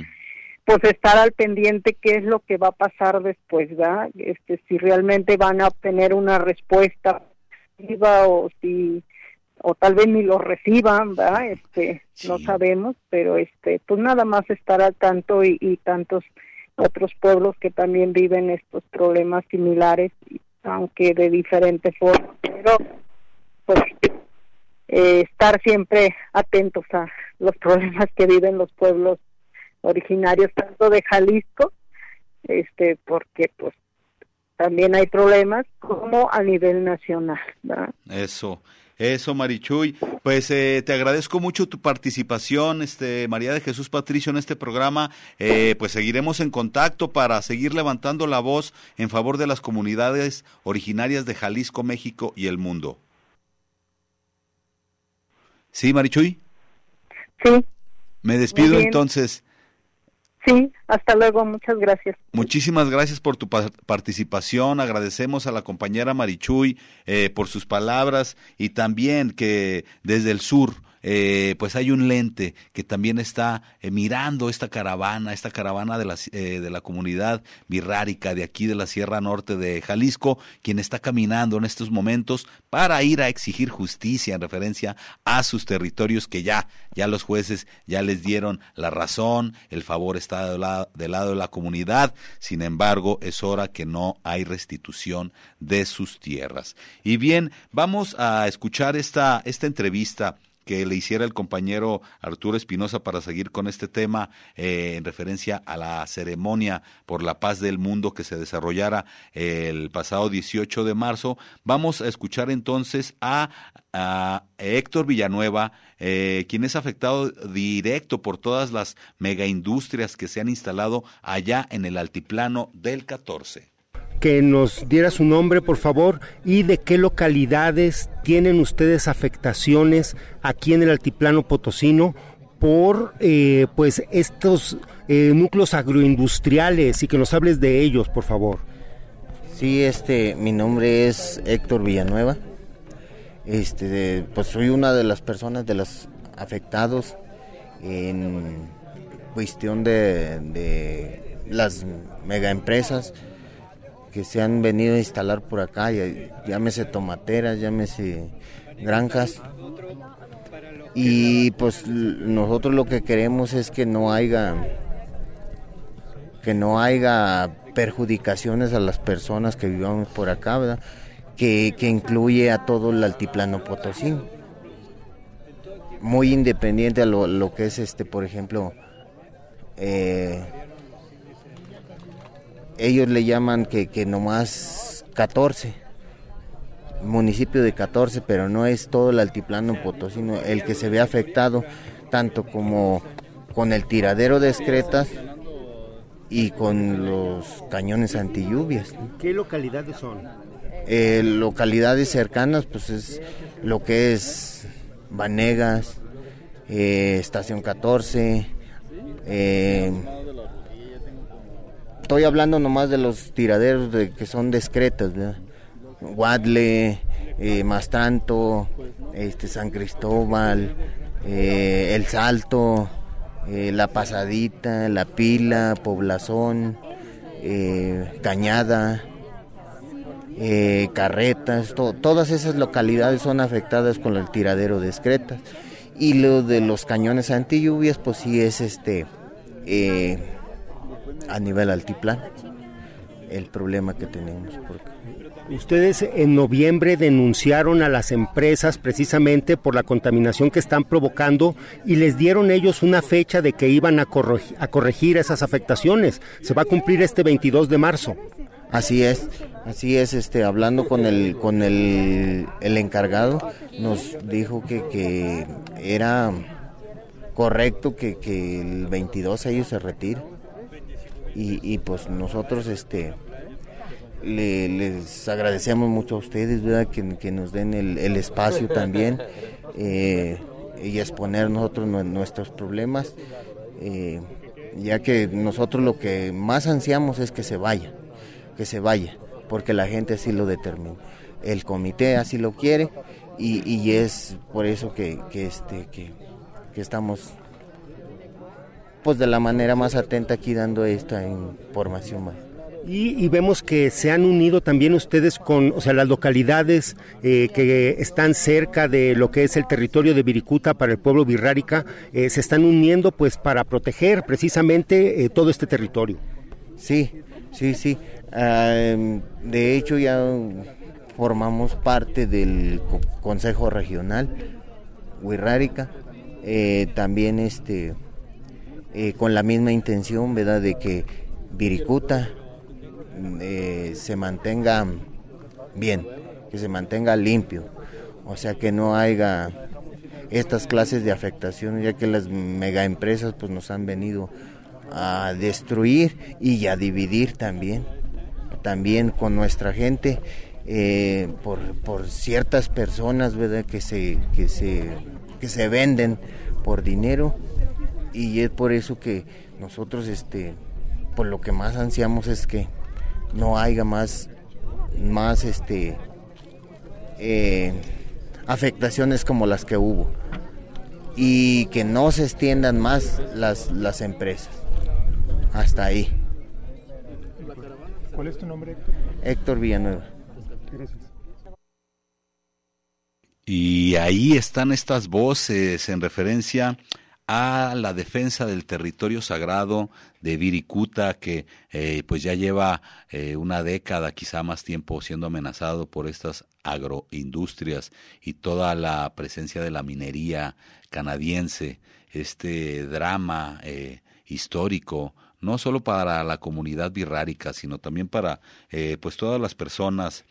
H: pues estar al pendiente qué es lo que va a pasar después ¿verdad? este si realmente van a obtener una respuesta o si o tal vez ni lo reciban ¿verdad? este no sabemos pero este pues nada más estar al tanto y, y tantos otros pueblos que también viven estos problemas similares aunque de diferente forma, pero pues eh, estar siempre atentos a los [LAUGHS] problemas que viven los pueblos originarios tanto de Jalisco, este, porque pues también hay problemas como a nivel nacional. ¿verdad?
A: Eso. Eso, Marichuy. Pues eh, te agradezco mucho tu participación, este María de Jesús Patricio, en este programa. Eh, pues seguiremos en contacto para seguir levantando la voz en favor de las comunidades originarias de Jalisco, México y el mundo. ¿Sí, Marichuy?
H: Sí.
A: Me despido entonces.
H: Sí, hasta luego, muchas gracias.
A: Muchísimas gracias por tu participación, agradecemos a la compañera Marichuy eh, por sus palabras y también que desde el sur eh, pues hay un lente que también está eh, mirando esta caravana, esta caravana de la, eh, de la comunidad birrárica de aquí de la Sierra Norte de Jalisco, quien está caminando en estos momentos para ir a exigir justicia en referencia a sus territorios que ya, ya los jueces ya les dieron la razón, el favor está del lado, lado de la comunidad, sin embargo es hora que no hay restitución de sus tierras. Y bien, vamos a escuchar esta, esta entrevista que le hiciera el compañero Arturo Espinosa para seguir con este tema eh, en referencia a la ceremonia por la paz del mundo que se desarrollara el pasado 18 de marzo. Vamos a escuchar entonces a, Héctor Villanueva, eh, quien es afectado directo por todas las megaindustrias que se han instalado allá en el altiplano del 14
C: que nos diera su nombre, por favor, y de qué localidades tienen ustedes afectaciones aquí en el altiplano potosino por eh, pues estos eh, núcleos agroindustriales y que nos hables de ellos, por favor.
I: Sí, este, mi nombre es Héctor Villanueva. Este, pues soy una de las personas de los afectados en cuestión de, de las megaempresas que se han venido a instalar por acá, llámese tomateras, llámese granjas. Y pues nosotros lo que queremos es que no haya que no haya perjudicaciones a las personas que vivamos por acá, ¿verdad? Que, incluye a todo el altiplano potosí. Muy independiente a lo, que es este, por ejemplo, eh, ellos le llaman que, que nomás 14, municipio de 14, pero no es todo el altiplano potosino el que se ve afectado, tanto como con el tiradero de excretas y con los cañones antilluvias.
C: ¿Qué localidades son?
I: Eh, localidades cercanas, pues es lo que es Vanegas, eh, Estación 14, eh, estoy hablando nomás de los tiraderos de, que son discretos, ¿verdad? Guadle, eh, este, San Cristóbal, eh, El Salto, eh, La Pasadita, La Pila, Poblazón, eh, Cañada, Carretas, todas esas localidades son afectadas con el tiradero de excretas. Y lo de los cañones antilluvias, pues sí es este a nivel altiplano el problema que tenemos.
C: Ustedes en noviembre denunciaron a las empresas precisamente por la contaminación que están provocando y les dieron ellos una fecha de que iban a, corregir, a corregir esas afectaciones. Se va a cumplir este 22 de marzo.
I: Así es, así es, este, hablando con el, con el, el encargado, nos dijo que, que era correcto que, que el 22 ellos se retiren. Y, y pues nosotros este le- les agradecemos mucho a ustedes ¿verdad? Que, que nos den el, el espacio también [LAUGHS] eh, y exponer nosotros nue- nuestros problemas eh, ya que nosotros lo que más ansiamos es que se vaya que se vaya porque la gente así lo determina el comité así lo quiere y, y es por eso que, que este que, que estamos pues de la manera más atenta aquí dando esta información más.
C: Y, y vemos que se han unido también ustedes con, o sea, las localidades eh, que están cerca de lo que es el territorio de Viricuta para el pueblo birrárica, eh, se están uniendo pues para proteger precisamente eh, todo este territorio.
I: Sí, sí, sí. Ah, em, de hecho ya formamos parte del co- Consejo Regional Wirrárica, eh, también este eh, con la misma intención, ¿verdad?, de que Viricuta mm, eh, se mantenga bien, que se mantenga limpio, o sea que no haya estas clases de afectación, ya que las megaempresas pues nos han venido a destruir y a dividir también, también con nuestra gente. eh, por, por ciertas personas verdad que se que se que se venden por dinero y es por eso que nosotros este por lo que más ansiamos es que no haya más más este eh, afectaciones como las que hubo y que no se extiendan más las las empresas hasta ahí
J: ¿Cuál es tu nombre?
I: Héctor Villanueva
J: Gracias.
A: Y ahí están estas voces en referencia a la defensa del territorio sagrado de Viricuta, que eh, pues ya lleva eh, una década, quizá más tiempo, siendo amenazado por estas agroindustrias y toda la presencia de la minería canadiense, este drama eh, histórico, no solo para la comunidad birrárica, sino también para eh, pues todas las personas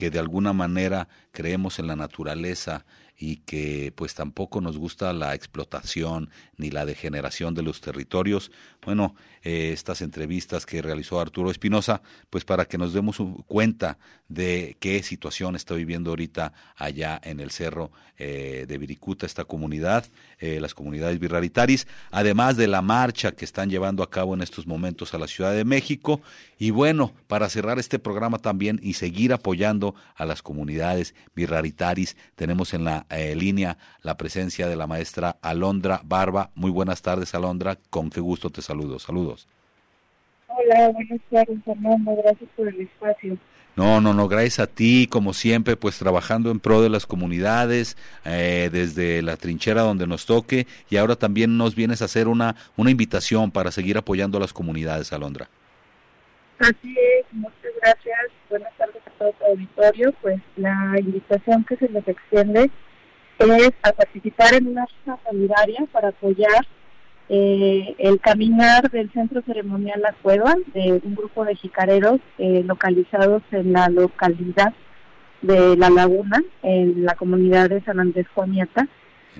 A: que de alguna manera creemos en la naturaleza y que pues tampoco nos gusta la explotación ni la degeneración de los territorios. Bueno, eh, estas entrevistas que realizó Arturo Espinosa, pues para que nos demos cuenta de qué situación está viviendo ahorita allá en el cerro eh, de Viricuta, esta comunidad, eh, las comunidades birraritaris, además de la marcha que están llevando a cabo en estos momentos a la Ciudad de México. Y bueno, para cerrar este programa también y seguir apoyando a las comunidades birraritaris, tenemos en la línea la presencia de la maestra Alondra Barba. Muy buenas tardes, Alondra. Con qué gusto te saludo. Saludos.
K: Hola, buenas tardes, Fernando. Gracias por el espacio.
A: No, no, no, gracias a ti, como siempre, pues trabajando en pro de las comunidades, eh, desde la trinchera donde nos toque, y ahora también nos vienes a hacer una, una invitación para seguir apoyando a las comunidades, Alondra.
K: Así es, muchas gracias. Buenas tardes a todo tu auditorio. Pues la invitación que se les extiende es a participar en una rifa solidaria para apoyar eh, el caminar del Centro Ceremonial La Cueva de un grupo de jicareros eh, localizados en la localidad de La Laguna, en la comunidad de San Andrés Juaniata.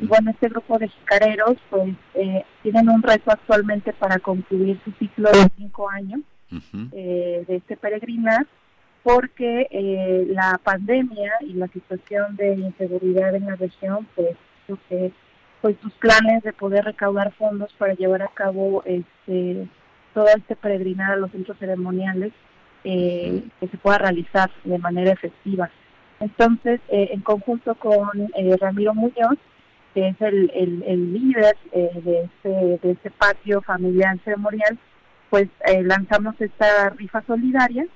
K: Y bueno, este grupo de jicareros pues eh, tienen un reto actualmente para concluir su ciclo de cinco años eh, de este peregrinar porque eh, la pandemia y la situación de inseguridad en la región pues que pues sus planes de poder recaudar fondos para llevar a cabo este todo este peregrinar a los centros ceremoniales eh, que se pueda realizar de manera efectiva. Entonces eh, en conjunto con eh, Ramiro Muñoz que es el, el, el líder eh, de este de este patio familiar ceremonial pues eh, lanzamos esta rifa solidaria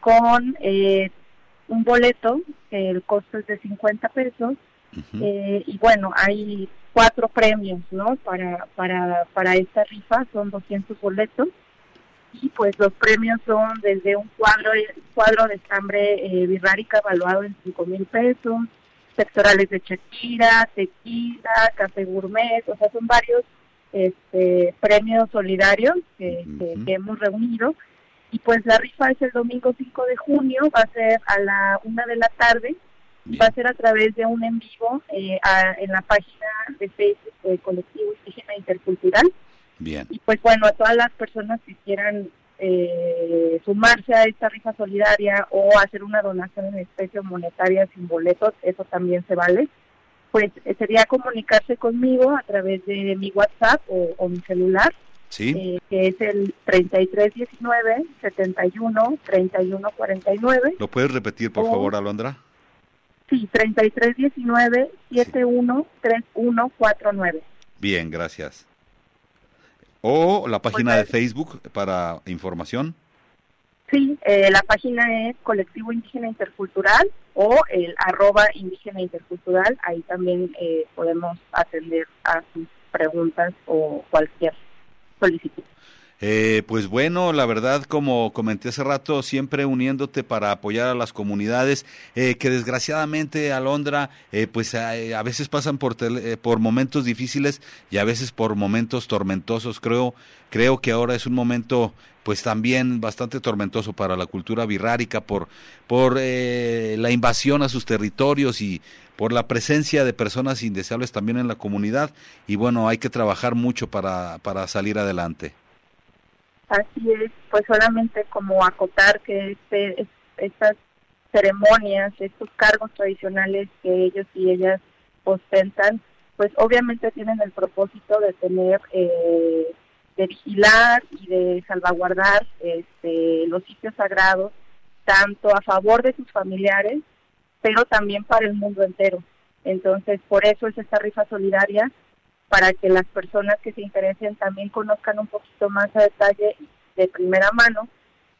K: con eh, un boleto, que el costo es de 50 pesos, eh, y bueno, hay cuatro premios, ¿no? Para, para, para esta rifa, son 200 boletos, y pues los premios son desde un cuadro, cuadro de estambre eh, birrárica evaluado en 5 mil pesos, sectorales de Shakira, tequila, café gourmet, o sea, son varios este, premios solidarios que, que- que hemos reunido. Y pues la rifa es el domingo 5 de junio, va a ser a la una de la tarde Va a ser a través de un en vivo eh, en la página de Facebook del Colectivo Indígena Intercultural.
A: Bien.
K: Y pues bueno, a todas las personas que quieran eh, sumarse a esta rifa solidaria o hacer una donación en especie monetaria sin boletos, eso también se vale. Pues eh, sería comunicarse conmigo a través de mi WhatsApp o, mi celular,
A: ¿Sí?
K: Eh, que es el 3319 71 3149.
A: ¿Lo puedes repetir, por favor, Alondra?
K: Sí, 3319 71 3149.
A: Bien, gracias. ¿O la página de Facebook para información?
K: Sí, eh, la página es Colectivo Indígena Intercultural o el arroba indígena intercultural. Ahí también eh, podemos atender a sus preguntas o cualquier solicitud.
A: Eh, pues bueno, la verdad, como comenté hace rato, siempre uniéndote para apoyar a las comunidades eh, que desgraciadamente, Alondra, eh, pues a, veces pasan por, por momentos difíciles y a veces por momentos tormentosos. Creo, creo que ahora es un momento pues también bastante tormentoso para la cultura birrárica por, por la invasión a sus territorios y por la presencia de personas indeseables también en la comunidad y bueno, hay que trabajar mucho para, para salir adelante.
K: Así es, pues solamente como acotar que este, estas ceremonias, estos cargos tradicionales que ellos y ellas ostentan, pues obviamente tienen el propósito de tener, eh, de vigilar y de salvaguardar este, los sitios sagrados, tanto a favor de sus familiares, pero también para el mundo entero. Entonces, por eso es esta rifa solidaria para que las personas que se interesen también conozcan un poquito más a detalle de primera mano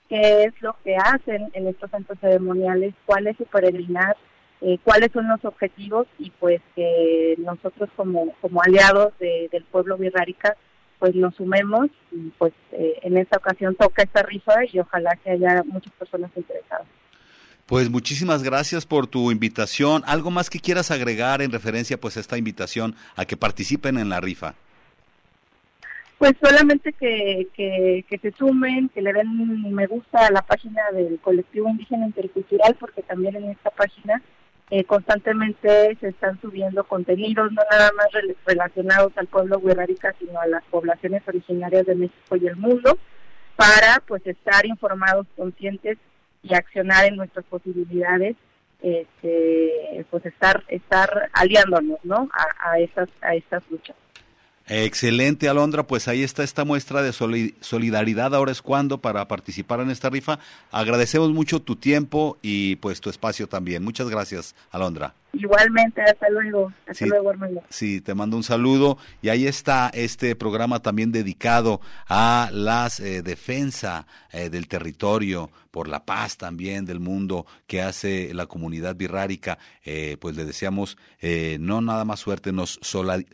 K: qué es lo que hacen en estos centros ceremoniales, cuál es su peregrinar, eh, cuáles son los objetivos y pues que nosotros como, como aliados del pueblo birrárica pues nos sumemos y pues eh, en esta ocasión toca esta rifa y ojalá que haya muchas personas interesadas.
A: Pues muchísimas gracias por tu invitación. ¿Algo más que quieras agregar en referencia pues a esta invitación a que participen en la rifa?
K: Pues solamente que, que, se sumen, que le den me gusta a la página del colectivo indígena intercultural, porque también en esta página eh, constantemente se están subiendo contenidos, no nada más relacionados al pueblo huerarica, sino a las poblaciones originarias de México y el mundo, para pues estar informados, conscientes y accionar en nuestras posibilidades este, pues estar estar aliándonos no a, a estas a estas luchas
A: Excelente, Alondra. Pues ahí está esta muestra de solidaridad. Ahora es cuando para participar en esta rifa. Agradecemos mucho tu tiempo y pues tu espacio también. Muchas gracias, Alondra.
K: Igualmente, hasta luego. Hasta luego, hermano.
A: Sí, te mando un saludo. Y ahí está este programa también dedicado a las eh, defensa eh, del territorio, por la paz también del mundo que hace la comunidad birrárica. Eh, pues le deseamos eh, no nada más suerte, nos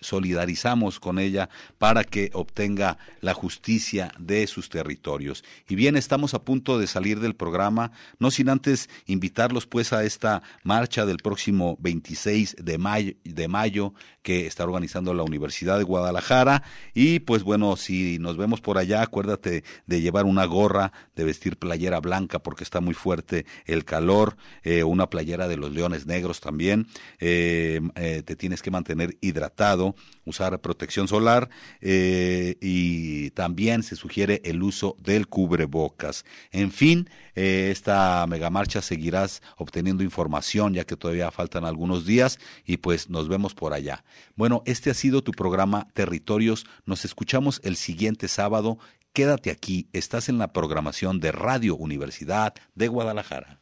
A: solidarizamos con ella para que obtenga la justicia de sus territorios. Y bien, estamos a punto de salir del programa, no sin antes invitarlos pues a esta marcha del próximo 26 de mayo, de mayo que está organizando la Universidad de Guadalajara. Y pues bueno, si nos vemos por allá, acuérdate de llevar una gorra, de vestir playera blanca porque está muy fuerte el calor, eh, una playera de los leones negros también. Eh, eh, te tienes que mantener hidratado, usar protección solar y también se sugiere el uso del cubrebocas. En fin, esta megamarcha seguirás obteniendo información ya que todavía faltan algunos días y pues nos vemos por allá. Bueno, este ha sido tu programa Territorios. Nos escuchamos el siguiente sábado. Quédate aquí, estás en la programación de Radio Universidad de Guadalajara.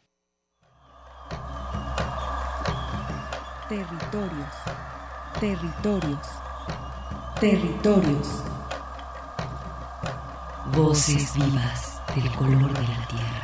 G: Territorios, territorios, territorios. Voces vivas del color de la tierra.